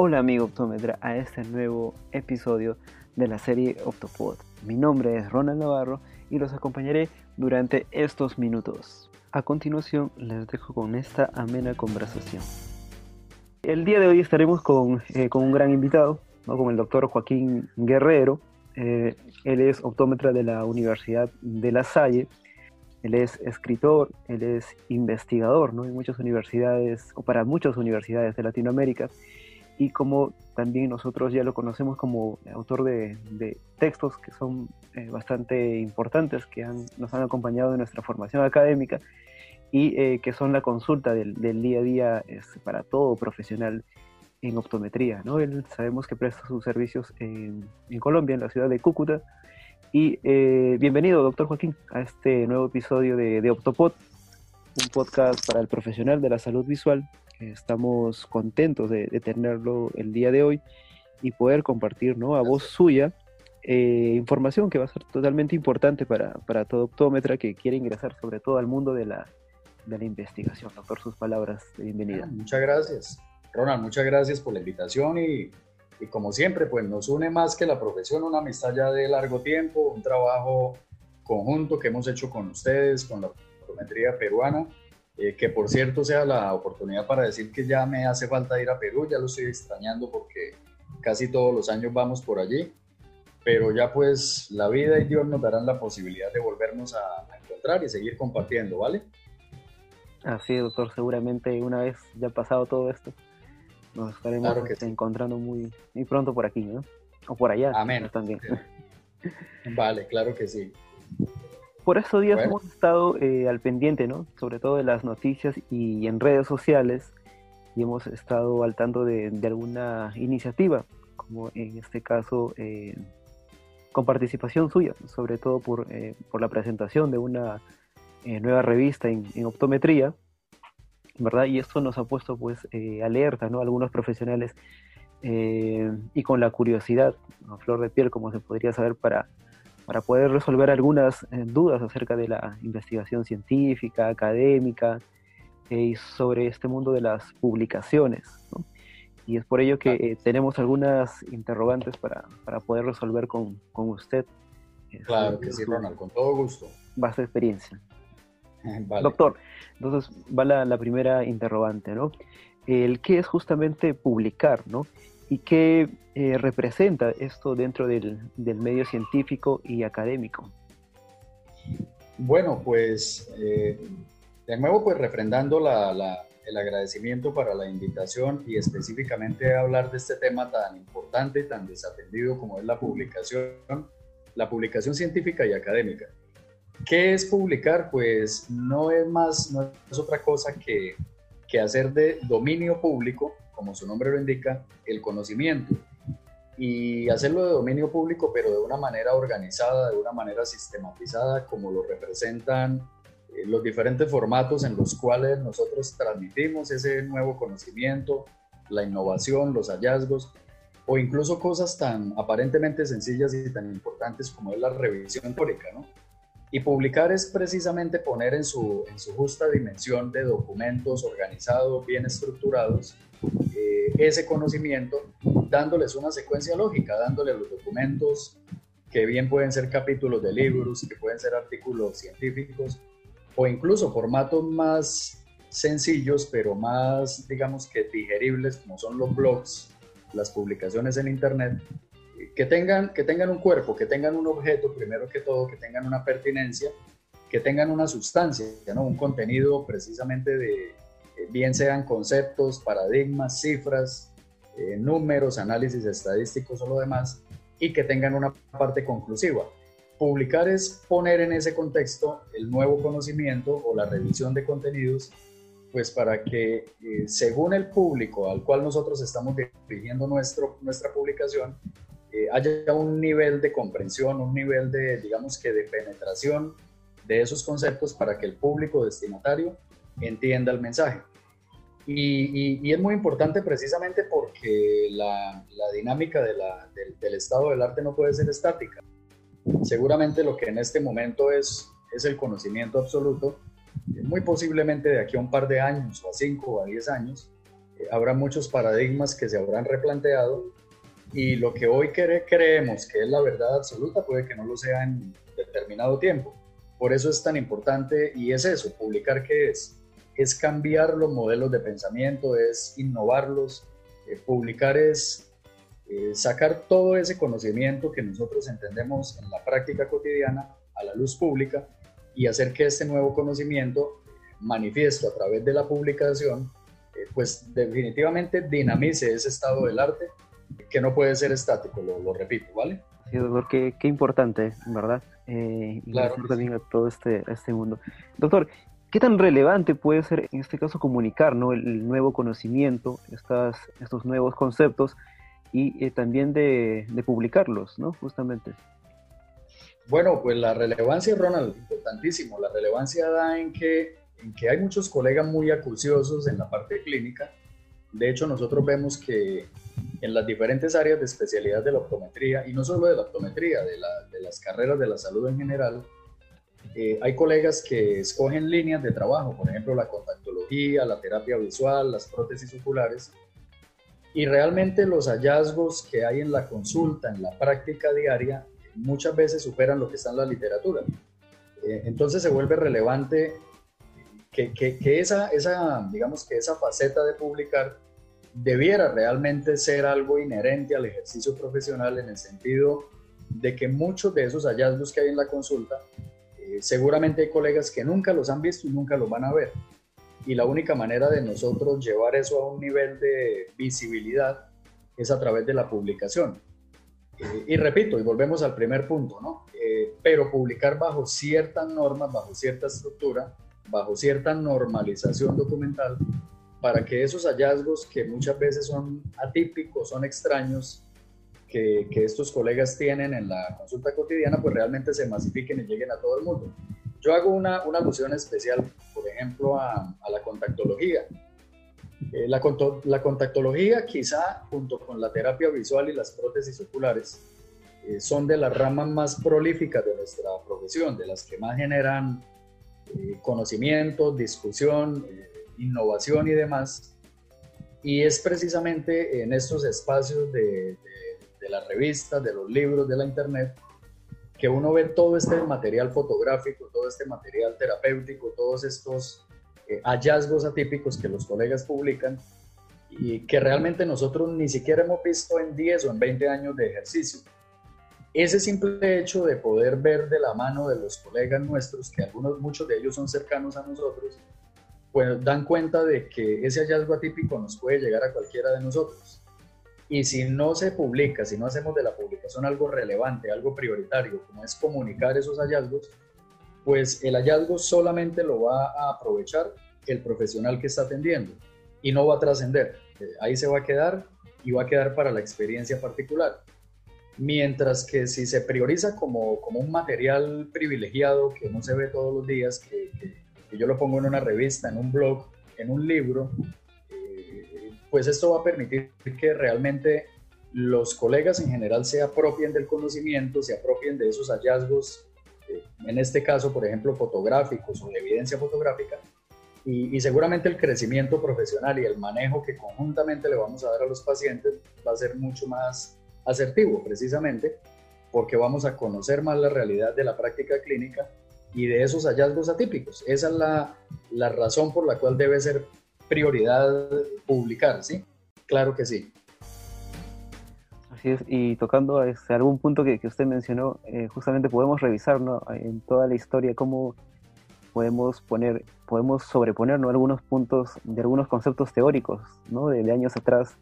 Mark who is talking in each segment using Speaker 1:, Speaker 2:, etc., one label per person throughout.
Speaker 1: Hola amigo optómetra a este nuevo episodio de la serie Optopod. Mi nombre es Ronald Navarro y los acompañaré durante estos minutos. A continuación les dejo con esta amena conversación. El día de hoy estaremos con, eh, con un gran invitado, ¿no? con el doctor Joaquín Guerrero. Eh, él es optómetra de la Universidad de La Salle. Él es escritor, él es investigador ¿no? en muchas universidades, o para muchas universidades de Latinoamérica y como también nosotros ya lo conocemos como autor de, textos que son eh, bastante importantes, que nos han acompañado en nuestra formación académica y eh, que son la consulta del, día a día para todo profesional en optometría. ¿no? Él sabemos que presta sus servicios en, Colombia, en la ciudad de Cúcuta. Y eh, bienvenido, doctor Joaquín, a este nuevo episodio de, de Optopod, un podcast para el profesional de la salud visual Estamos contentos de, tenerlo el día de hoy y poder compartir ¿no? a voz suya eh, información que va a ser totalmente importante para, para, todo optómetra que quiere ingresar sobre todo al mundo de la, de la investigación. Doctor, sus palabras de bienvenida.
Speaker 2: Muchas gracias. Ronald, muchas gracias por la invitación y, y como siempre, pues nos une más que la profesión, una amistad ya de largo tiempo, un trabajo conjunto que hemos hecho con ustedes, con la optometría peruana eh, que por cierto sea la oportunidad para decir que ya me hace falta ir a Perú, ya lo estoy extrañando porque casi todos los años vamos por allí, pero ya pues la vida y Dios nos darán la posibilidad de volvernos a, encontrar y seguir compartiendo, ¿vale?
Speaker 1: Así es, doctor, seguramente una vez ya pasado todo esto, nos estaremos encontrando muy, muy pronto por aquí, ¿no? O por allá.
Speaker 2: Amén.
Speaker 1: También.
Speaker 2: Vale, claro que sí
Speaker 1: por estos días hemos estado eh, al pendiente, ¿no? Sobre todo de las noticias y en redes sociales y hemos estado al tanto de, alguna iniciativa, como en este caso eh, con participación suya, sobre todo por, eh, por la presentación de una nueva revista en, optometría, ¿verdad? Y esto nos ha puesto pues alerta, ¿no? Algunos profesionales y con la curiosidad, a flor de piel, como se podría saber, para para poder resolver algunas eh, dudas acerca de la investigación científica, académica eh, y sobre este mundo de las publicaciones. Y es por ello que eh, tenemos algunas interrogantes para, para poder resolver con, con usted.
Speaker 2: Claro que sí, Ronald, con todo gusto.
Speaker 1: Basta experiencia. Doctor, entonces va la, la, primera interrogante, ¿no? El qué es justamente publicar, ¿no? ¿Y qué eh, representa esto dentro del, medio científico y académico?
Speaker 2: Bueno, pues eh, de nuevo, pues refrendando el agradecimiento para la invitación y específicamente hablar de este tema tan importante, tan desatendido como es la publicación, la publicación científica y académica. ¿Qué es publicar? Pues no es más, no es otra cosa que, que hacer de dominio público como su nombre lo indica, el conocimiento y hacerlo de dominio público, pero de una manera organizada, de una manera sistematizada, como lo representan eh, los diferentes formatos en los cuales nosotros transmitimos ese nuevo conocimiento, la innovación, los hallazgos, o incluso cosas tan aparentemente sencillas y tan importantes como es la revisión teórica, ¿no? Y publicar es precisamente poner en su, justa dimensión de documentos organizados, bien estructurados, eh, ese conocimiento, dándoles una secuencia lógica, dándole los documentos que bien pueden ser capítulos de libros, que pueden ser artículos científicos, o incluso formatos más sencillos, pero más, digamos que digeribles, como son los blogs, las publicaciones en Internet, que tengan, que tengan un cuerpo, que tengan un objeto, primero que todo, que tengan una pertinencia, que tengan una sustancia, ¿no? un contenido precisamente de, eh, bien sean conceptos, paradigmas, cifras, eh, números, análisis estadísticos o lo demás, y que tengan una parte conclusiva. Publicar es poner en ese contexto el nuevo conocimiento o la revisión de contenidos, pues para que eh, según el público al cual nosotros estamos dirigiendo nuestro, nuestra publicación, eh, haya un nivel de comprensión, un nivel de, digamos que de penetración de esos conceptos para que el público destinatario entienda el mensaje. Y, es muy importante precisamente porque la, dinámica del, estado del arte no puede ser estática. Seguramente lo que en este momento es, es el conocimiento absoluto, muy posiblemente de aquí a un par de años, o a cinco o a diez años, habrá muchos paradigmas que se habrán replanteado y lo que hoy creemos que es la verdad absoluta puede que no lo sea en determinado tiempo. Por eso es tan importante y es eso, publicar qué es. Es cambiar los modelos de pensamiento, es innovarlos. Eh, publicar es eh, sacar todo ese conocimiento que nosotros entendemos en la práctica cotidiana a la luz pública y hacer que este nuevo conocimiento manifiesto a través de la publicación eh, pues definitivamente dinamice ese estado del arte que no puede ser estático, lo, repito, ¿vale?
Speaker 1: Sí, doctor, qué, qué importante, ¿verdad? Eh, claro. también a todo este, este mundo. Doctor, ¿qué tan relevante puede ser en este caso comunicar ¿no? el, nuevo conocimiento, estas, estos nuevos conceptos y eh, también de, de, publicarlos, ¿no? Justamente.
Speaker 2: Bueno, pues la relevancia, Ronald, importantísimo. La relevancia da en que en que hay muchos colegas muy acuciosos en la parte clínica. De hecho, nosotros vemos que en las diferentes áreas de especialidad de la optometría, y no solo de la optometría, de, las carreras de la salud en general, eh, hay colegas que escogen líneas de trabajo, por ejemplo, la contactología, la terapia visual, las prótesis oculares, y realmente los hallazgos que hay en la consulta, en la práctica diaria, muchas veces superan lo que está en la literatura. Eh, entonces se vuelve relevante que, esa, esa, digamos que esa faceta de publicar debiera realmente ser algo inherente al ejercicio profesional en el sentido de que muchos de esos hallazgos que hay en la consulta, eh, seguramente hay colegas que nunca los han visto y nunca los van a ver. Y la única manera de nosotros llevar eso a un nivel de visibilidad es a través de la publicación. Eh, y repito, y volvemos al primer punto, ¿no? Eh, pero publicar bajo ciertas normas, bajo cierta estructura, bajo cierta normalización documental para que esos hallazgos que muchas veces son atípicos, son extraños, que, que, estos colegas tienen en la consulta cotidiana, pues realmente se masifiquen y lleguen a todo el mundo. Yo hago una, una alusión especial, por ejemplo, a, la contactología. Eh, la, la, contactología, quizá junto con la terapia visual y las prótesis oculares, eh, son de las ramas más prolíficas de nuestra profesión, de las que más generan eh, conocimiento, discusión, eh, innovación y demás. Y es precisamente en estos espacios de, de, las revistas, de los libros, de la internet, que uno ve todo este material fotográfico, todo este material terapéutico, todos estos eh, hallazgos atípicos que los colegas publican y que realmente nosotros ni siquiera hemos visto en 10 o en 20 años de ejercicio ese simple hecho de poder ver de la mano de los colegas nuestros, que algunos, muchos de ellos son cercanos a nosotros, pues dan cuenta de que ese hallazgo atípico nos puede llegar a cualquiera de nosotros. Y si no se publica, si no hacemos de la publicación algo relevante, algo prioritario, como es comunicar esos hallazgos, pues el hallazgo solamente lo va a aprovechar el profesional que está atendiendo y no va a trascender. Eh, ahí se va a quedar y va a quedar para la experiencia particular. Mientras que si se prioriza como, como un material privilegiado que no se ve todos los días, que, yo lo pongo en una revista, en un blog, en un libro, eh, pues esto va a permitir que realmente los colegas en general se apropien del conocimiento, se apropien de esos hallazgos, eh, en este caso, por ejemplo, fotográficos o de evidencia fotográfica, y, y, seguramente el crecimiento profesional y el manejo que conjuntamente le vamos a dar a los pacientes va a ser mucho más asertivo, precisamente porque vamos a conocer más la realidad de la práctica clínica y de esos hallazgos atípicos. Esa es la, la razón por la cual debe ser prioridad publicar, ¿sí? Claro que sí.
Speaker 1: Así es, y tocando este, algún punto que, usted mencionó, eh, justamente podemos revisar ¿no? en toda la historia cómo podemos poner, podemos sobreponer algunos puntos de algunos conceptos teóricos ¿no? de años atrás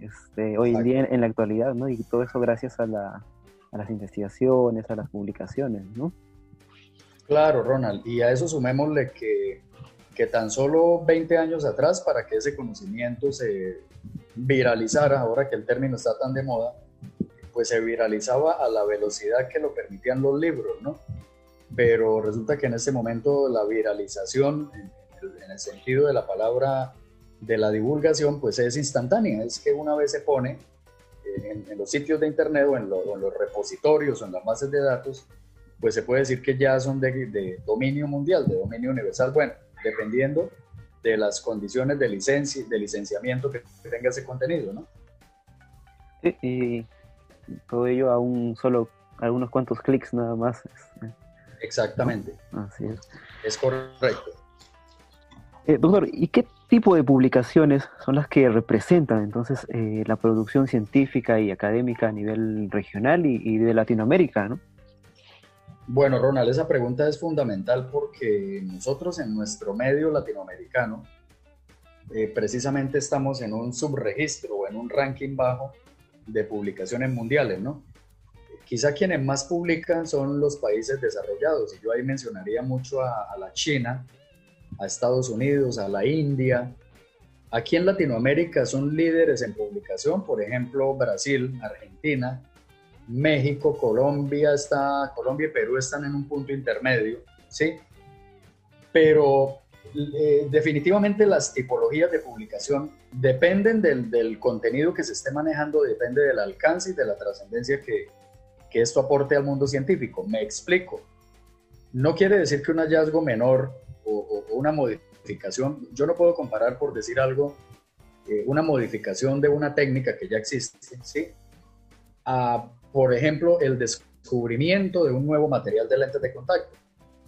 Speaker 1: este, hoy en día en, la actualidad, ¿no? Y todo eso gracias a, la, a las investigaciones, a las publicaciones, ¿no?
Speaker 2: Claro, Ronald, y a eso sumémosle que, que tan solo 20 años atrás, para que ese conocimiento se viralizara, ahora que el término está tan de moda, pues se viralizaba a la velocidad que lo permitían los libros, ¿no? Pero resulta que en ese momento la viralización, en el sentido de la palabra de la divulgación pues es instantánea, es que una vez se pone eh, en, los sitios de internet o en, los repositorios o en las bases de datos, pues se puede decir que ya son de, dominio mundial, de dominio universal, bueno, dependiendo de las condiciones de, licencia, de licenciamiento que tenga ese contenido, ¿no?
Speaker 1: y todo ello a un solo, algunos cuantos clics nada más.
Speaker 2: Exactamente.
Speaker 1: Así es.
Speaker 2: Es correcto.
Speaker 1: Eh, doctor, ¿y qué tipo de publicaciones son las que representan entonces eh, la producción científica y académica a nivel regional y, de Latinoamérica, ¿no?
Speaker 2: Bueno, Ronald, esa pregunta es fundamental porque nosotros en nuestro medio latinoamericano eh, precisamente estamos en un subregistro o en un ranking bajo de publicaciones mundiales, ¿no? Quizá quienes más publican son los países desarrollados y yo ahí mencionaría mucho a, a la China, a Estados Unidos, a la India. Aquí en Latinoamérica son líderes en publicación, por ejemplo, Brasil, Argentina, México, Colombia está, Colombia y Perú están en un punto intermedio, ¿sí? Pero eh, definitivamente las tipologías de publicación dependen del, del, contenido que se esté manejando, depende del alcance y de la trascendencia que, que esto aporte al mundo científico. Me explico. No quiere decir que un hallazgo menor o, una modificación, yo no puedo comparar, por decir algo, eh, una modificación de una técnica que ya existe, ¿sí? A, por ejemplo, el descubrimiento de un nuevo material de lentes de contacto.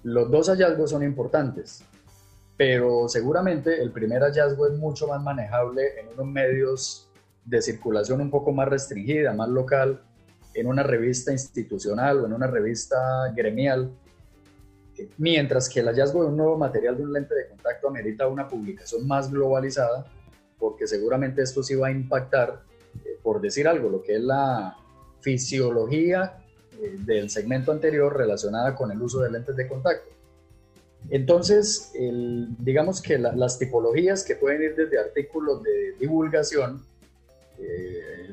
Speaker 2: Los dos hallazgos son importantes, pero seguramente el primer hallazgo es mucho más manejable en unos medios de circulación un poco más restringida, más local, en una revista institucional o en una revista gremial, mientras que el hallazgo de un nuevo material de un lente de contacto amerita una publicación más globalizada, porque seguramente esto sí va a impactar, eh, por decir algo, lo que es la fisiología eh, del segmento anterior relacionada con el uso de lentes de contacto. Entonces, digamos que las tipologías que pueden ir desde artículos de divulgación, eh,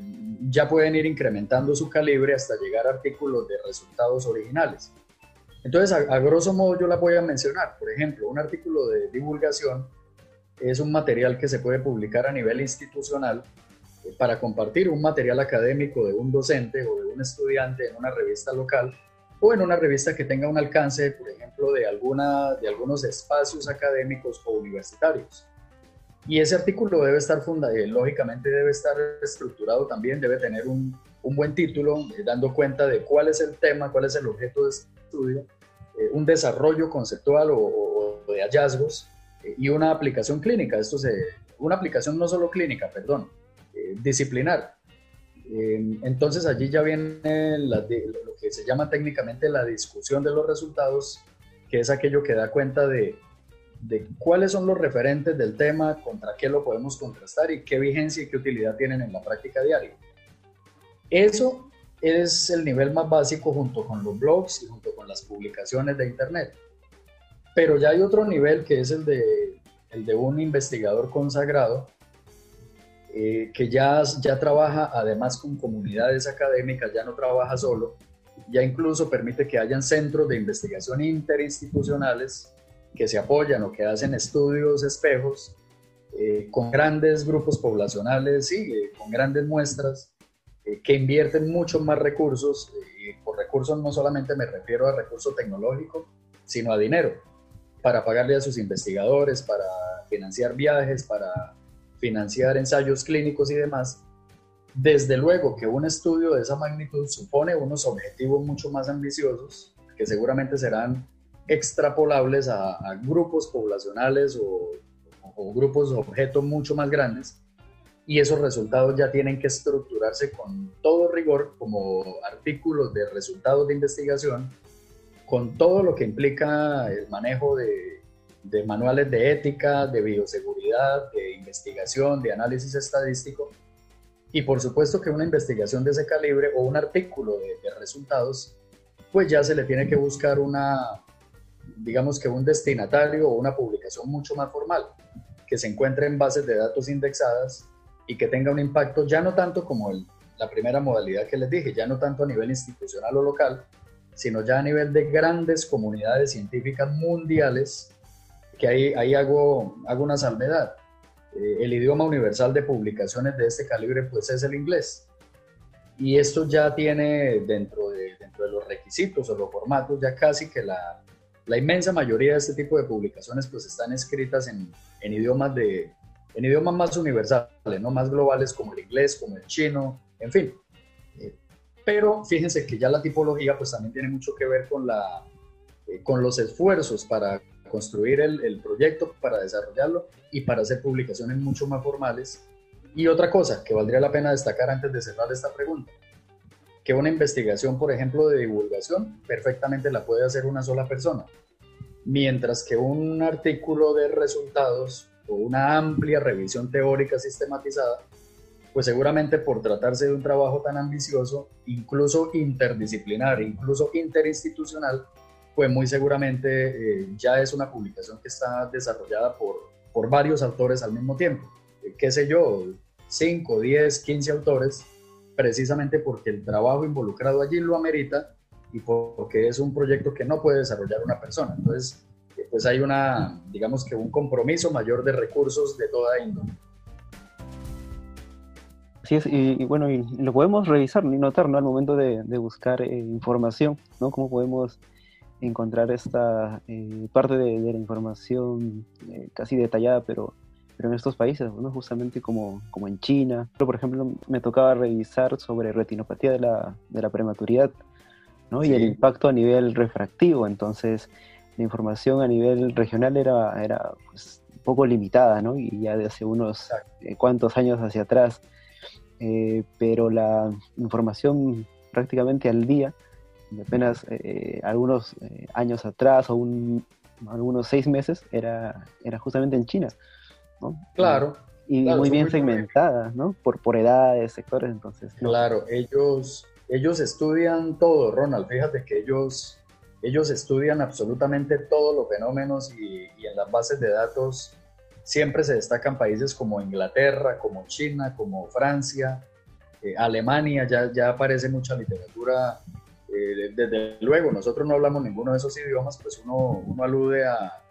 Speaker 2: ya pueden ir incrementando su calibre hasta llegar a artículos de resultados originales. Entonces, a, grosso modo yo la voy a mencionar. Por ejemplo, un artículo de divulgación es un material que se puede publicar a nivel institucional eh, para compartir un material académico de un docente o de un estudiante en una revista local o en una revista que tenga un alcance, por ejemplo, de, alguna, de algunos espacios académicos o universitarios. Y ese artículo debe estar fundado, eh, lógicamente debe estar estructurado también, debe tener un, un buen título, eh, dando cuenta de cuál es el tema, cuál es el objeto de estudio, eh, un desarrollo conceptual o, de hallazgos eh, y una aplicación clínica. Esto se, una aplicación no solo clínica, perdón, disciplinar. entonces allí ya viene lo que se llama técnicamente la discusión de los resultados, que es aquello que da cuenta de cuáles son los referentes del tema, contra qué lo podemos contrastar y qué vigencia y qué utilidad tienen en la práctica diaria. Eso es el nivel más básico junto con los blogs y junto con las publicaciones de Internet. Pero ya hay otro nivel que es el de, el de un investigador consagrado eh, que ya, ya trabaja además con comunidades académicas, ya no trabaja solo, ya incluso permite que hayan centros de investigación interinstitucionales que se apoyan o que hacen estudios espejos eh, con grandes grupos poblacionales, y eh, con grandes muestras eh, que invierten muchos más recursos, y por recursos no solamente me refiero a recursos tecnológicos, sino a dinero, para pagarle a sus investigadores, para financiar viajes, para financiar ensayos clínicos y demás. Desde luego que un estudio de esa magnitud supone unos objetivos mucho más ambiciosos, que seguramente serán extrapolables a, grupos poblacionales o, o grupos de objetos mucho más grandes, y esos resultados ya tienen que estructurarse con todo rigor como artículos de resultados de investigación, con todo lo que implica el manejo de, de manuales de ética, de bioseguridad, de investigación, de análisis estadístico. Y por supuesto que una investigación de ese calibre o un artículo de, de resultados, pues ya se le tiene que buscar una, digamos que un destinatario o una publicación mucho más formal, que se encuentre en bases de datos indexadas y que tenga un impacto ya no tanto como la primera modalidad que les dije, ya no tanto a nivel institucional o local, sino ya a nivel de grandes comunidades científicas mundiales, que ahí, ahí hago, hago una salvedad. Eh, el idioma universal de publicaciones de este calibre pues es el inglés. Y esto ya tiene dentro de, dentro de los requisitos o los formatos ya casi que la, la inmensa mayoría de este tipo de publicaciones pues están escritas en, en idiomas de en idiomas más universales, no más globales como el inglés, como el chino, en fin. Eh, pero fíjense que ya la tipología pues también tiene mucho que ver con, la, eh, con los esfuerzos para construir el, el, proyecto, para desarrollarlo y para hacer publicaciones mucho más formales. Y otra cosa que valdría la pena destacar antes de cerrar esta pregunta, que una investigación, por ejemplo, de divulgación, perfectamente la puede hacer una sola persona, mientras que un artículo de resultados una amplia revisión teórica sistematizada, pues seguramente por tratarse de un trabajo tan ambicioso, incluso interdisciplinar, incluso interinstitucional, pues muy seguramente eh, ya es una publicación que está desarrollada por, por varios autores al mismo tiempo. Eh, qué sé yo, 5, 10, 15 autores, precisamente porque el trabajo involucrado allí lo amerita y porque es un proyecto que no puede desarrollar una persona. Entonces, pues hay una, digamos que un compromiso mayor de recursos de toda índole.
Speaker 1: Sí, es, y, bueno, y lo podemos revisar y notar, ¿no? Al momento de, buscar información, ¿no? Cómo podemos encontrar esta eh, parte de, la información eh, casi detallada, pero, pero en estos países, ¿no? justamente como, como en China. Por ejemplo, me tocaba revisar sobre retinopatía de la, de la prematuridad ¿no? y el impacto a nivel refractivo. Entonces, la información a nivel regional era, era pues, un poco limitada, ¿no? y ya de hace unos eh, cuantos años hacia atrás. pero la información prácticamente al día apenas eh, algunos eh, años atrás o un, algunos seis meses era, era justamente en China. ¿no?
Speaker 2: Claro.
Speaker 1: Y muy bien segmentada, ¿no? Por, por edades, sectores, entonces.
Speaker 2: Claro, ellos, ellos estudian todo, Ronald. Fíjate que ellos, ellos estudian absolutamente todos los fenómenos y, en las bases de datos siempre se destacan países como Inglaterra, como China, como Francia, eh, Alemania, ya, ya aparece mucha literatura eh, desde luego, nosotros no hablamos ninguno de esos idiomas, pues uno, uno alude a,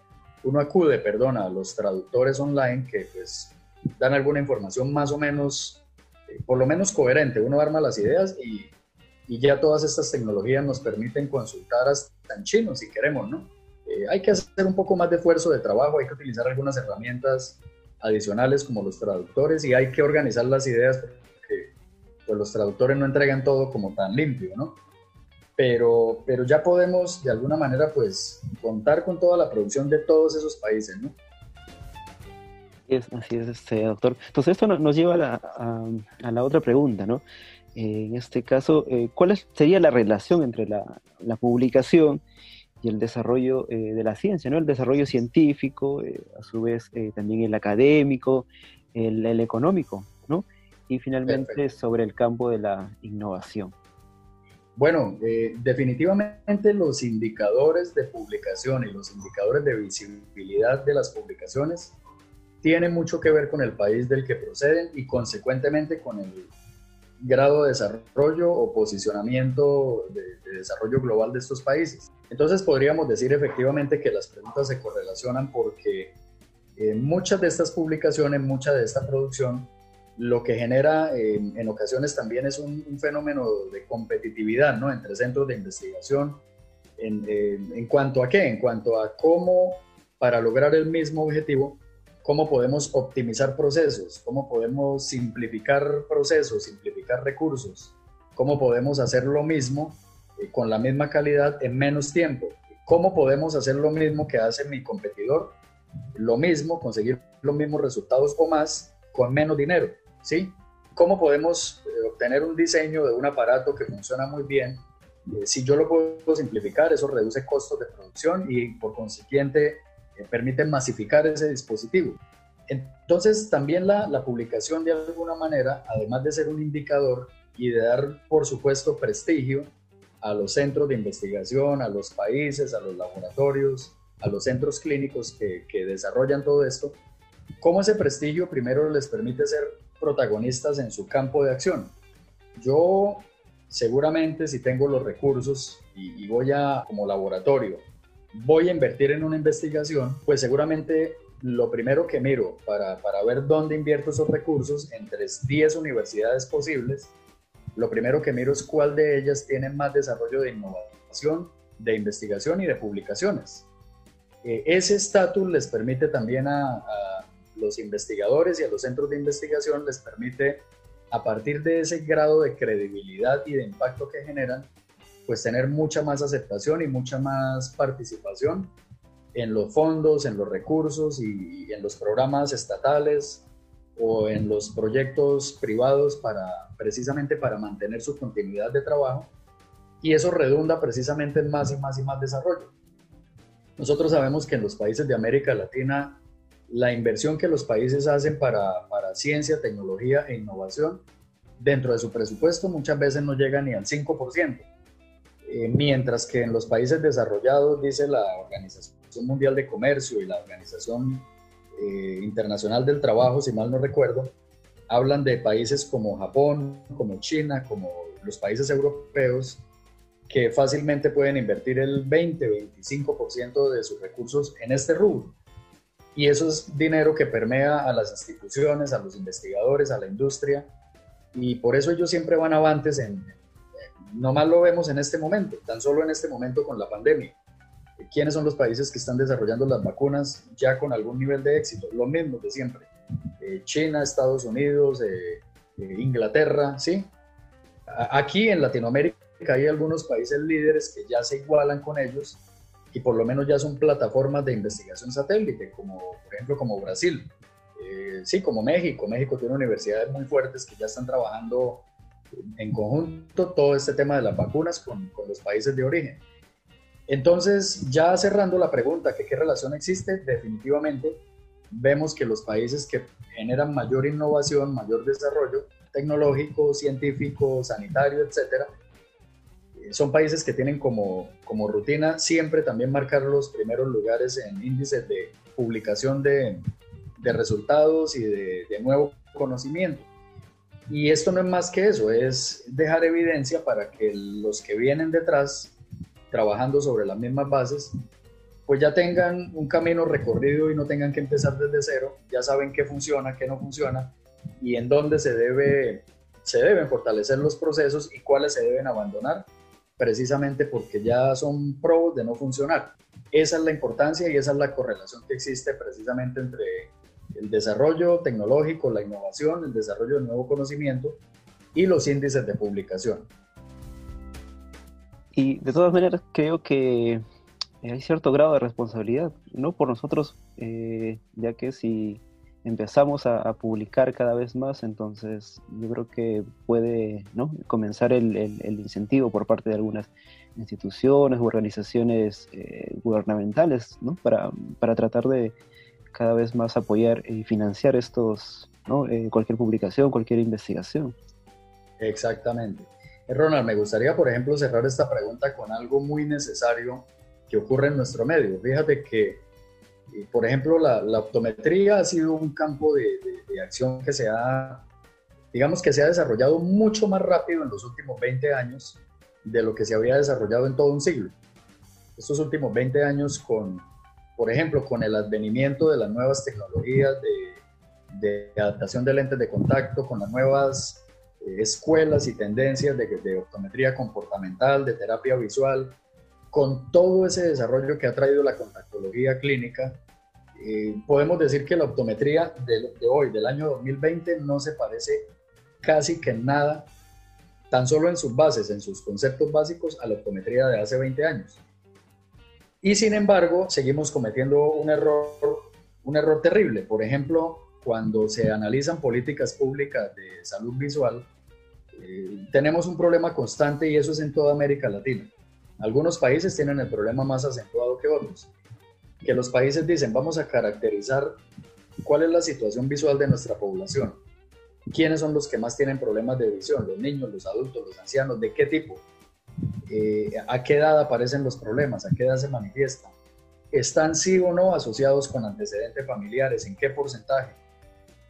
Speaker 2: uno acude, perdona, a los traductores online que pues dan alguna información más o menos, eh, por lo menos coherente. Uno arma las ideas y, y, ya todas estas tecnologías nos permiten consultar hasta en chino si queremos, ¿no? Eh, hay que hacer un poco más de esfuerzo de trabajo, hay que utilizar algunas herramientas adicionales como los traductores y hay que organizar las ideas porque pues, los traductores no entregan todo como tan limpio, ¿no? pero, pero ya podemos de alguna manera pues contar con toda la producción de todos esos países, ¿no?
Speaker 1: Es, así es, este, doctor. Entonces esto nos lleva a la, a, la otra pregunta, ¿no? Eh, en este caso, eh, ¿cuál sería la relación entre la, la publicación y el desarrollo eh, de la ciencia, ¿no? El desarrollo científico, a su vez también el académico, el, el, económico, ¿no? Y finalmente sobre el campo de la innovación.
Speaker 2: Bueno, eh, definitivamente los indicadores de publicación y los indicadores de visibilidad de las publicaciones tienen mucho que ver con el país del que proceden y consecuentemente con el grado de desarrollo o posicionamiento de, desarrollo global de estos países. Entonces podríamos decir efectivamente que las preguntas se correlacionan porque eh, muchas de estas publicaciones, mucha de esta producción lo que genera en ocasiones también es un, fenómeno de competitividad ¿no? entre centros de investigación. En, en, cuanto a qué? En cuanto a cómo, para lograr el mismo objetivo, cómo podemos optimizar procesos, cómo podemos simplificar procesos, simplificar recursos, cómo podemos hacer lo mismo eh, con la misma calidad en menos tiempo, cómo podemos hacer lo mismo que hace mi competidor, lo mismo, conseguir los mismos resultados o más con menos dinero. ¿sí? ¿Cómo podemos eh, obtener un diseño de un aparato que funciona muy bien? Eh, si yo lo puedo simplificar, eso reduce costos de producción y por consiguiente eh, permite masificar ese dispositivo. Entonces, también la, publicación de alguna manera, además de ser un indicador y de dar, por supuesto, prestigio a los centros de investigación, a los países, a los laboratorios, a los centros clínicos que, desarrollan todo esto, ¿cómo ese prestigio primero les permite ser protagonistas en su campo de acción. Yo seguramente si tengo los recursos y, voy a como laboratorio, voy a invertir en una investigación, pues seguramente lo primero que miro para, para, ver dónde invierto esos recursos entre 10 universidades posibles, lo primero que miro es cuál de ellas tiene más desarrollo de innovación, de investigación y de publicaciones. eh, ese estatus les permite también a, los investigadores y a los centros de investigación, les permite, a partir de ese grado de credibilidad y de impacto que generan, pues tener mucha más aceptación y mucha más participación en los fondos, en los recursos y, en los programas estatales o en los proyectos privados para precisamente para mantener su continuidad de trabajo y eso redunda precisamente en más y más y más desarrollo. Nosotros sabemos que en los países de América Latina la inversión que los países hacen para, para ciencia, tecnología e innovación dentro de su presupuesto muchas veces no llega ni al 5%, eh, mientras que en los países desarrollados, dice la Organización Mundial de Comercio y la Organización eh, Internacional del Trabajo, si mal no recuerdo, hablan de países como Japón, como China, como los países europeos, que fácilmente pueden invertir el 20-25% de sus recursos en este rubro. Y eso es dinero que permea a las instituciones, a los investigadores, a la industria. Y por eso ellos siempre van avantes en, más lo vemos en este momento, tan solo en este momento con la pandemia. ¿Quiénes son los países que están desarrollando las vacunas ya con algún nivel de éxito? Lo mismo de siempre. Eh, China, Estados Unidos, eh, eh, Inglaterra, ¿sí? Aquí en Latinoamérica hay algunos países líderes que ya se igualan con ellos y por lo menos ya son plataformas de investigación satélite, como por ejemplo como Brasil, sí, como México. México tiene universidades muy fuertes que ya están trabajando en conjunto todo este tema de las vacunas con, con los países de origen. Entonces, ya cerrando la pregunta, que qué relación existe, definitivamente vemos que los países que generan mayor innovación, mayor desarrollo tecnológico, científico, sanitario, etcétera, son países que tienen como, como rutina siempre también marcar los primeros lugares en índices de publicación de, de resultados y de, de, nuevo conocimiento. Y esto no es más que eso, es dejar evidencia para que los que vienen detrás, trabajando sobre las mismas bases, pues ya tengan un camino recorrido y no tengan que empezar desde cero, ya saben qué funciona, qué no funciona y en dónde se, debe, se deben fortalecer los procesos y cuáles se deben abandonar precisamente porque ya son probos de no funcionar. Esa es la importancia y esa es la correlación que existe precisamente entre el desarrollo tecnológico, la innovación, el desarrollo del nuevo conocimiento y los índices de publicación.
Speaker 1: Y de todas maneras creo que hay cierto grado de responsabilidad, ¿no? Por nosotros, eh, ya que si empezamos a, publicar cada vez más, entonces yo creo que puede ¿no? comenzar el, el, incentivo por parte de algunas instituciones u organizaciones eh, gubernamentales ¿no? para, para, tratar de cada vez más apoyar y financiar estos, ¿no? Eh, cualquier publicación, cualquier investigación.
Speaker 2: Exactamente. Eh, Ronald, me gustaría, por ejemplo, cerrar esta pregunta con algo muy necesario que ocurre en nuestro medio. Fíjate que por ejemplo, la, optometría ha sido un campo de, acción que se ha, digamos que se ha desarrollado mucho más rápido en los últimos 20 años de lo que se había desarrollado en todo un siglo. Estos últimos 20 años con, por ejemplo, con el advenimiento de las nuevas tecnologías de, adaptación de lentes de contacto, con las nuevas eh, escuelas y tendencias de optometría comportamental, de terapia visual, con todo ese desarrollo que ha traído la contactología clínica, eh, podemos decir que la optometría de, hoy, del año 2020, no se parece casi que en nada, tan solo en sus bases, en sus conceptos básicos, a la optometría de hace 20 años. Y sin embargo, seguimos cometiendo un error, un error terrible. Por ejemplo, cuando se analizan políticas públicas de salud visual, eh, tenemos un problema constante y eso es en toda América Latina. Algunos países tienen el problema más acentuado que otros. Que los países dicen, vamos a caracterizar cuál es la situación visual de nuestra población, quiénes son los que más tienen problemas de visión, los niños, los adultos, los ancianos, de qué tipo, eh, a qué edad aparecen los problemas, a qué edad se manifiestan, están sí o no asociados con antecedentes familiares, en qué porcentaje,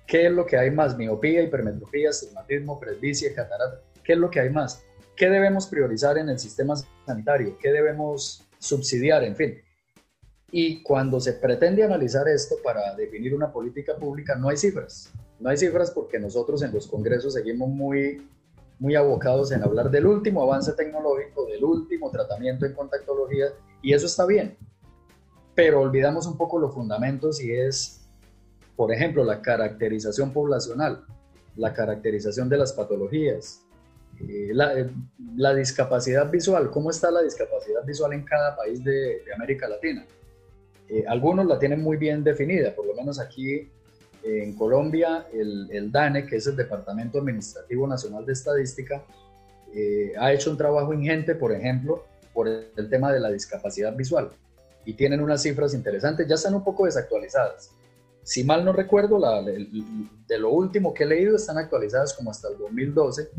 Speaker 2: qué es lo que hay más, miopía, hipermetropía, astigmatismo, presbicia, catarata, qué es lo que hay más, qué debemos priorizar en el sistema sanitario, qué debemos subsidiar, en fin. Y cuando se pretende analizar esto para definir una política pública, no hay cifras. No hay cifras porque nosotros en los congresos seguimos muy, muy abocados en hablar del último avance tecnológico, del último tratamiento en contactología, y eso está bien. pero olvidamos un poco los fundamentos y es, por ejemplo, la caracterización poblacional, la caracterización de las patologías, eh, eh, la, discapacidad visual, ¿cómo está la discapacidad visual en cada país de, América Latina? Eh, algunos la tienen muy bien definida, por lo menos aquí en Colombia, el, DANE, que es el Departamento Administrativo Nacional de Estadística, ha hecho un trabajo ingente, por ejemplo, por el, tema de la discapacidad visual y tienen unas cifras interesantes, ya están un poco desactualizadas. Si mal no recuerdo, de lo último que he leído están actualizadas como hasta el 2012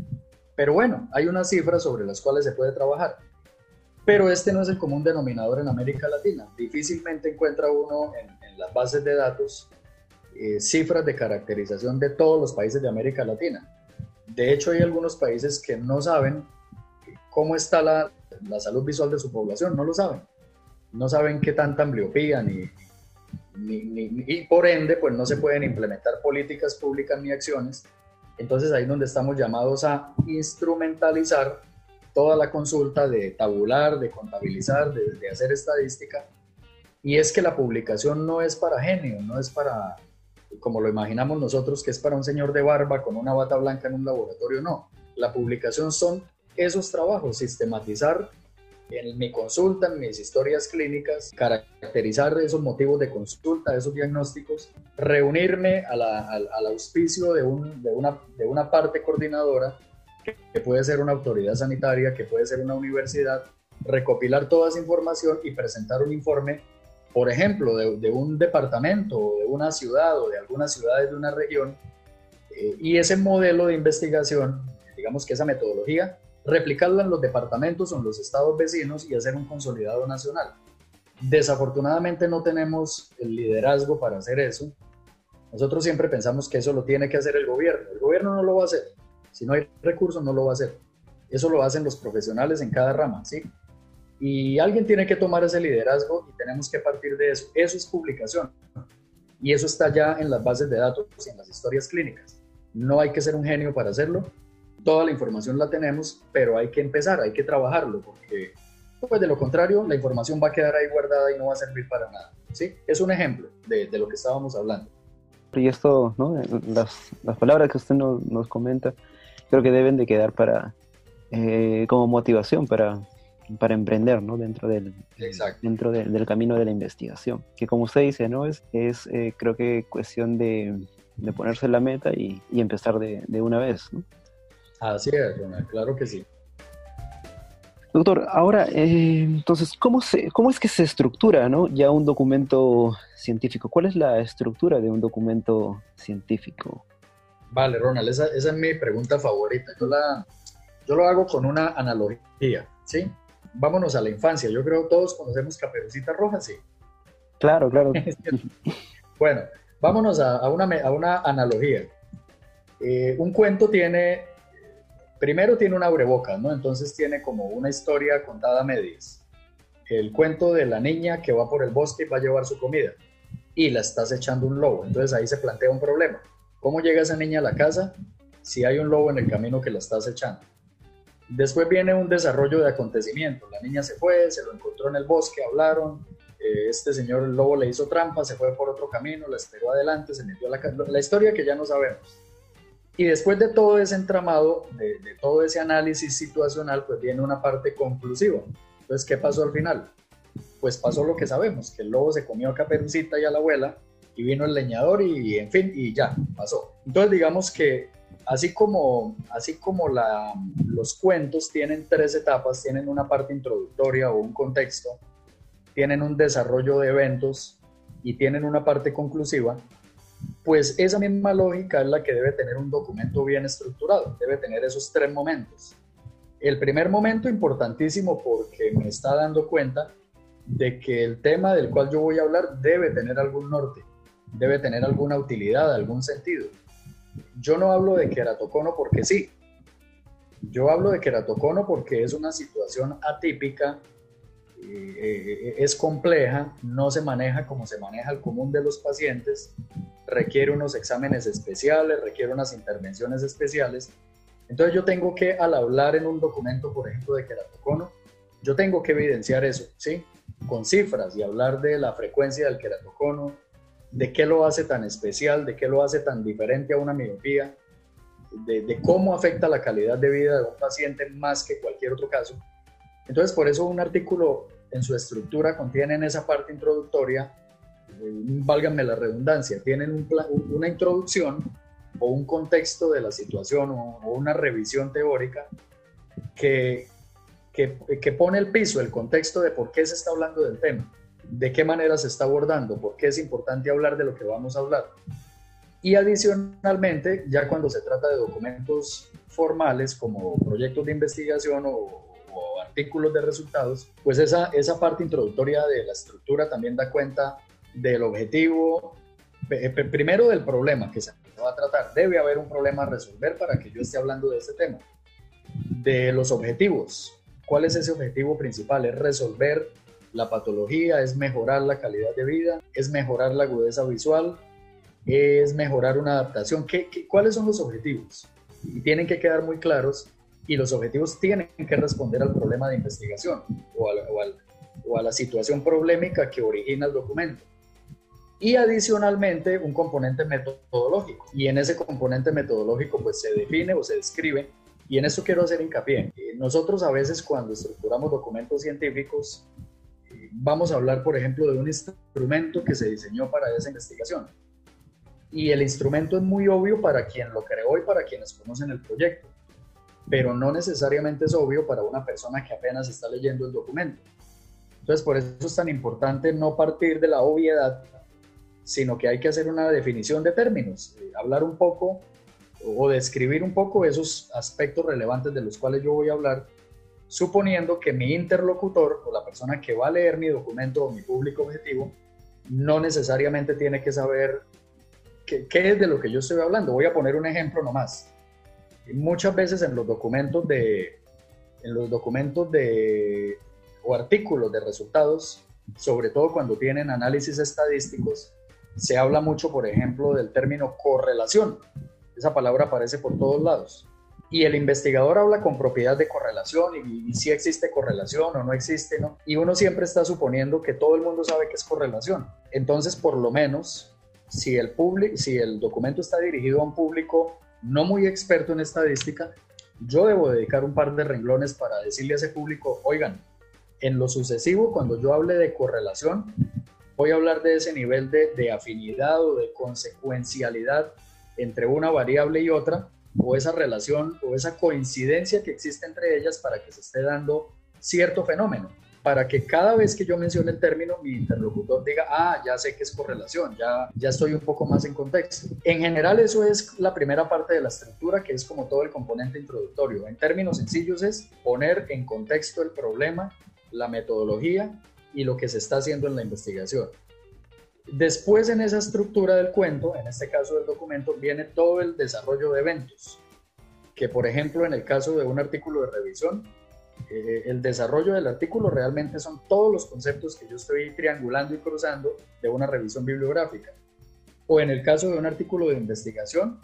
Speaker 2: pero bueno, hay unas cifras sobre las cuales se puede trabajar. Pero este no es el común denominador en América Latina. Difícilmente encuentra uno en, las bases de datos eh, cifras de caracterización de todos los países de América Latina. De hecho, hay algunos países que no saben cómo está la, la salud visual de su población, no lo saben. No saben qué tanta ambliopía ni, ni, ni, y por ende, pues no se pueden implementar políticas públicas ni acciones entonces ahí es donde estamos llamados a instrumentalizar toda la consulta de tabular, de contabilizar, de, hacer estadística. Y es que la publicación no es para genio, no es para, como lo imaginamos nosotros, que es para un señor de barba con una bata blanca en un laboratorio, no. La publicación son esos trabajos, sistematizar en mi consulta, mis historias clínicas, caracterizar esos motivos de consulta, esos diagnósticos, reunirme al, auspicio de, una, de una parte coordinadora, que, puede ser una autoridad sanitaria, que puede ser una universidad, recopilar toda esa información y presentar un informe, por ejemplo, de, un departamento o de una ciudad o de algunas ciudades de una región, eh, y ese modelo de investigación, digamos que esa metodología, replicarla en los departamentos o en los estados vecinos y hacer un consolidado nacional. Desafortunadamente no tenemos el liderazgo para hacer eso. Nosotros siempre pensamos que eso lo tiene que hacer el gobierno. El gobierno no lo va a hacer. Si no hay recursos, no lo va a hacer. Eso lo hacen los profesionales en cada rama, ¿sí? Y alguien tiene que tomar ese liderazgo y tenemos que partir de eso. Eso es publicación. Y eso está ya en las bases de datos y en las historias clínicas. No hay que ser un genio para hacerlo, toda la información la tenemos, pero hay que empezar, hay que trabajarlo, porque pues de lo contrario la información va a quedar ahí guardada y no va a servir para nada. ¿sí? Es un ejemplo de, de lo que estábamos hablando.
Speaker 1: Y esto, ¿no? las, las palabras que usted nos, nos, comenta, creo que deben de quedar para, eh, como motivación para, para emprender ¿no? dentro, del, dentro del camino de la investigación. Que como usted dice, ¿no? es, es eh, creo que cuestión de, de ponerse la meta y, y empezar de, de, una vez. ¿no?
Speaker 2: Así es, Ronald, claro que sí.
Speaker 1: Doctor, ahora, eh, entonces, ¿cómo, se, ¿cómo es que se estructura ¿no? ya un documento científico? ¿Cuál es la estructura de un documento científico?
Speaker 2: Vale, Ronald, esa, esa es mi pregunta favorita. Yo, la, yo lo hago con una analogía, ¿sí? Vámonos a la infancia. Yo creo que todos conocemos Caperucita Roja, ¿sí?
Speaker 1: Claro, claro.
Speaker 2: bueno, vámonos a, una, a una analogía. Eh, un cuento tiene primero tiene un abrebocas, ¿no? Entonces tiene como una historia contada a medias. El cuento de la niña que va por el bosque y va a llevar su comida y la estás echando un lobo. Entonces ahí se plantea un problema. ¿Cómo llega esa niña a la casa si hay un lobo en el camino que la estás echando? Después viene un desarrollo de acontecimiento. La niña se fue, se lo encontró en el bosque, hablaron. Eh, este señor el lobo le hizo trampa, se fue por otro camino, la esperó adelante, se metió a la. La historia que ya no sabemos. Y después de todo ese entramado, de, todo ese análisis situacional, pues viene una parte conclusiva. Entonces, ¿qué pasó al final? Pues pasó lo que sabemos, que el lobo se comió a Caperucita y a la abuela, y vino el leñador y, en fin, y ya, pasó. Entonces, digamos que así como, así como los cuentos tienen tres etapas, tienen una parte introductoria o un contexto, tienen un desarrollo de eventos y tienen una parte conclusiva, pues esa misma lógica es la que debe tener un documento bien estructurado, debe tener esos tres momentos. El primer momento importantísimo porque me está dando cuenta de que el tema del cual yo voy a hablar debe tener algún norte, debe tener alguna utilidad, algún sentido. Yo no hablo de queratocono porque sí. Yo hablo de queratocono porque es una situación atípica eh, es compleja, no se maneja como se maneja el común de los pacientes, requiere unos exámenes especiales, requiere unas intervenciones especiales. Entonces yo tengo que, al hablar en un documento, por ejemplo, de queratocono, yo tengo que evidenciar eso, ¿sí? Con cifras y hablar de la frecuencia del queratocono, de qué lo hace tan especial, de qué lo hace tan diferente a una miopía, de, cómo afecta la calidad de vida de un paciente más que cualquier otro caso. Entonces, por eso un artículo en su estructura contiene en esa parte introductoria, eh, válganme la redundancia, tienen un una introducción o un contexto de la situación o, o una revisión teórica que, que, que, pone el piso, el contexto de por qué se está hablando del tema, de qué manera se está abordando, por qué es importante hablar de lo que vamos a hablar. Y adicionalmente, ya cuando se trata de documentos formales como proyectos de investigación o, o artículos de resultados, pues esa, esa parte introductoria de la estructura también da cuenta del objetivo, primero del problema que se va a tratar. Debe haber un problema a resolver para que yo esté hablando de este tema. De los objetivos. ¿Cuál es ese objetivo principal? Es resolver la patología, es mejorar la calidad de vida, es mejorar la agudeza visual, es mejorar una adaptación. ¿Qué, cuáles son los objetivos? Y tienen que quedar muy claros y los objetivos tienen que responder al problema de investigación o, o, al, o a la situación problemática que origina el documento y adicionalmente un componente metodológico. Y en ese componente metodológico pues se define o se describe, y en eso quiero hacer hincapié. Nosotros a veces cuando estructuramos documentos científicos vamos a hablar, por ejemplo, de un instrumento que se diseñó para esa investigación. Y el instrumento es muy obvio para quien lo creó y para quienes conocen el proyecto, pero no necesariamente es obvio para una persona que apenas está leyendo el documento. Entonces, por eso es tan importante no partir de la obviedad sino que hay que hacer una definición de términos, eh, hablar un poco o describir un poco esos aspectos relevantes de los cuales yo voy a hablar, suponiendo que mi interlocutor o la persona que va a leer mi documento o mi público objetivo no necesariamente tiene que saber qué, es de lo que yo estoy hablando. Voy a poner un ejemplo nomás. Muchas veces en los documentos de, en los documentos de o artículos de resultados, sobre todo cuando tienen análisis estadísticos, se habla mucho, por ejemplo, del término correlación. Esa palabra aparece por todos lados. Y el investigador habla con propiedad de correlación y, si existe correlación o no existe, ¿no? Y uno siempre está suponiendo que todo el mundo sabe que es correlación. Entonces, por lo menos, si el, si el documento está dirigido a un público no muy experto en estadística, yo debo dedicar un par de renglones para decirle a ese público, oigan, en lo sucesivo, cuando yo hable de correlación, voy a hablar de ese nivel de, afinidad o de consecuencialidad entre una variable y otra, o esa relación o esa coincidencia que existe entre ellas para que se esté dando cierto fenómeno, para que cada vez que yo mencione el término, mi interlocutor diga, ah, ya sé que es correlación, ya, ya estoy un poco más en contexto. En general eso es la primera parte de la estructura, que es como todo el componente introductorio. En términos sencillos es poner en contexto el problema, la metodología y lo que se está haciendo en la investigación. Después en esa estructura del cuento, en este caso del documento, viene todo el desarrollo de eventos, que por ejemplo en el caso de un artículo de revisión, eh, el desarrollo del artículo realmente son todos los conceptos que yo estoy triangulando y cruzando de una revisión bibliográfica. O en el caso de un artículo de investigación,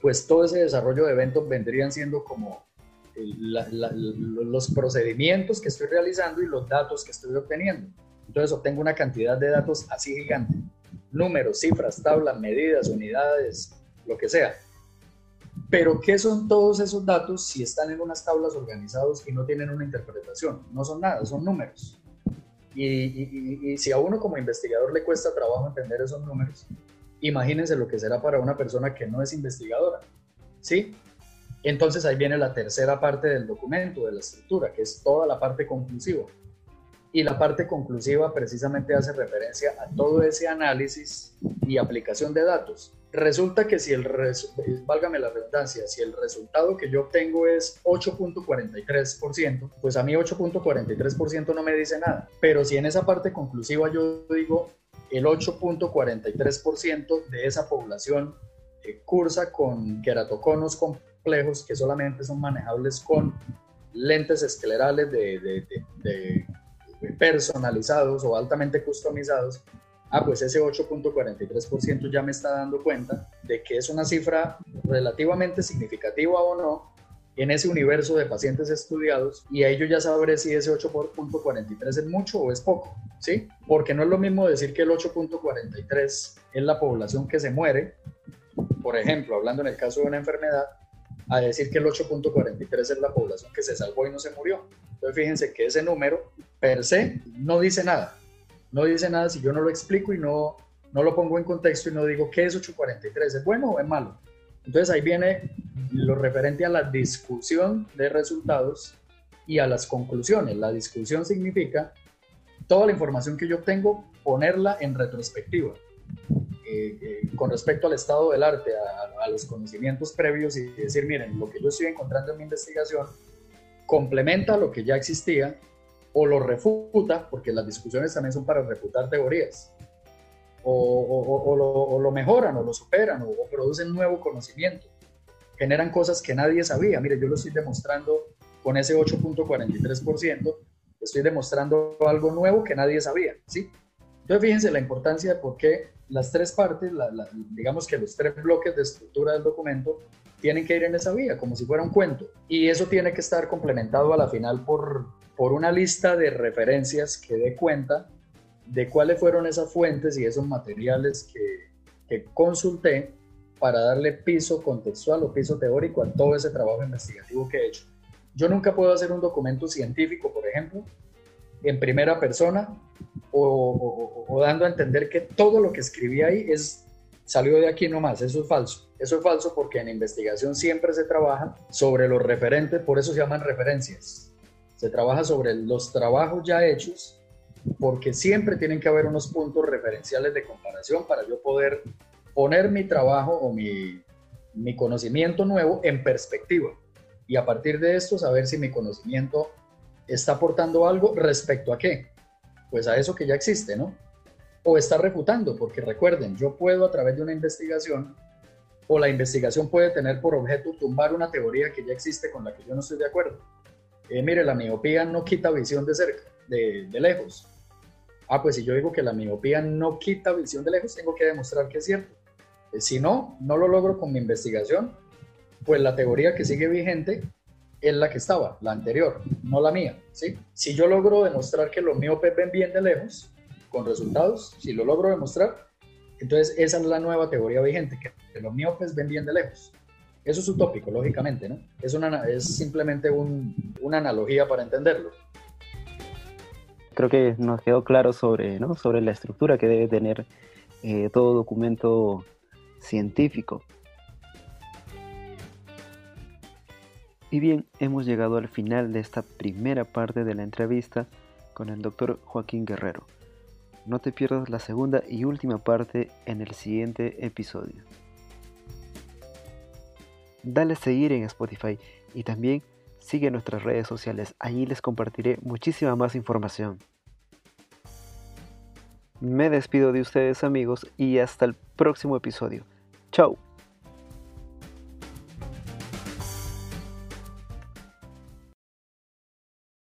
Speaker 2: pues todo ese desarrollo de eventos vendrían siendo como los procedimientos que estoy realizando y los datos que estoy obteniendo. Entonces obtengo una cantidad de datos así gigante, números, cifras, tablas, medidas, unidades, lo que sea. Pero ¿qué son todos esos datos si están en unas tablas organizados y no tienen una interpretación? No son nada, son números. Y, si a uno como investigador le cuesta trabajo entender esos números, imagínense lo que será para una persona que no es investigadora. ¿Sí? Entonces ahí viene la tercera parte del documento, de la estructura, que es toda la parte conclusiva. Y la parte conclusiva precisamente hace referencia a todo ese análisis y aplicación de datos. Resulta que si el, válgame la redundancia, si el resultado que yo obtengo es 8.43%, pues a mí 8.43% no me dice nada. Pero si en esa parte conclusiva yo digo el 8.43% de esa población eh, cursa con queratoconos complejos que solamente son manejables con lentes esclerales de, de, personalizados o altamente customizados, ah, pues ese 8.43% ya me está dando cuenta de que es una cifra relativamente significativa o no, en ese universo de pacientes estudiados y ahí yo ya sabré si ese 8.43 es mucho o es poco, ¿sí? Porque no es lo mismo decir que el 8.43 es la población que se muere, por ejemplo, hablando en el caso de una enfermedad, a decir que el 8.43 es la población que se salvó y no se murió. Entonces fíjense que ese número per se no dice nada. No dice nada si yo no lo explico y no, no lo pongo en contexto y no digo qué es 843, ¿es bueno o es malo? Entonces ahí viene lo referente a la discusión de resultados y a las conclusiones. La discusión significa toda la información que yo obtengo, ponerla en retrospectiva. Eh, eh, con respecto al estado del arte, a, los conocimientos previos y decir, miren, lo que yo estoy encontrando en mi investigación complementa lo que ya existía o lo refuta, porque las discusiones también son para refutar teorías, o, lo, mejoran o lo superan o, producen nuevo conocimiento, generan cosas que nadie sabía. Mire, yo lo estoy demostrando con ese 8.43%, estoy demostrando algo nuevo que nadie sabía, ¿sí? Entonces fíjense la importancia de por qué las tres partes, digamos que los tres bloques de estructura del documento, tienen que ir en esa vía, como si fuera un cuento. Y eso tiene que estar complementado a la final por, por una lista de referencias que dé cuenta de cuáles fueron esas fuentes y esos materiales que, que consulté para darle piso contextual o piso teórico a todo ese trabajo investigativo que he hecho. Yo nunca puedo hacer un documento científico, por ejemplo, en primera persona o, dando a entender que todo lo que escribí ahí es, salió de aquí nomás. Eso es falso. Eso es falso porque en investigación siempre se trabaja sobre los referentes, por eso se llaman referencias. Se trabaja sobre los trabajos ya hechos porque siempre tienen que haber unos puntos referenciales de comparación para yo poder poner mi trabajo o mi, mi conocimiento nuevo en perspectiva y a partir de esto saber si mi conocimiento está aportando algo respecto a qué? Pues a eso que ya existe, ¿no? O está refutando, porque recuerden, yo puedo a través de una investigación o la investigación puede tener por objeto tumbar una teoría que ya existe con la que yo no estoy de acuerdo. Eh, mire, la miopía no quita visión de cerca, de, lejos. Ah, pues si yo digo que la miopía no quita visión de lejos, tengo que demostrar que es cierto. Eh, si no, no lo logro con mi investigación, pues la teoría que sigue vigente es la que estaba, la anterior, no la mía. ¿sí? Si yo logro demostrar que los miopes ven bien de lejos, con resultados, si lo logro demostrar, entonces esa es la nueva teoría vigente, que los miopes ven bien de lejos. Eso es utópico, lógicamente, ¿no? Es, una, es simplemente una analogía para entenderlo.
Speaker 1: Creo que nos quedó claro sobre, ¿no? sobre la estructura que debe tener eh, todo documento científico. Y bien, hemos llegado al final de esta primera parte de la entrevista con el doctor Joaquín Guerrero. No te pierdas la segunda y última parte en el siguiente episodio. Dale a seguir en Spotify y también sigue nuestras redes sociales. Allí les compartiré muchísima más información. Me despido de ustedes amigos y hasta el próximo episodio. Chao.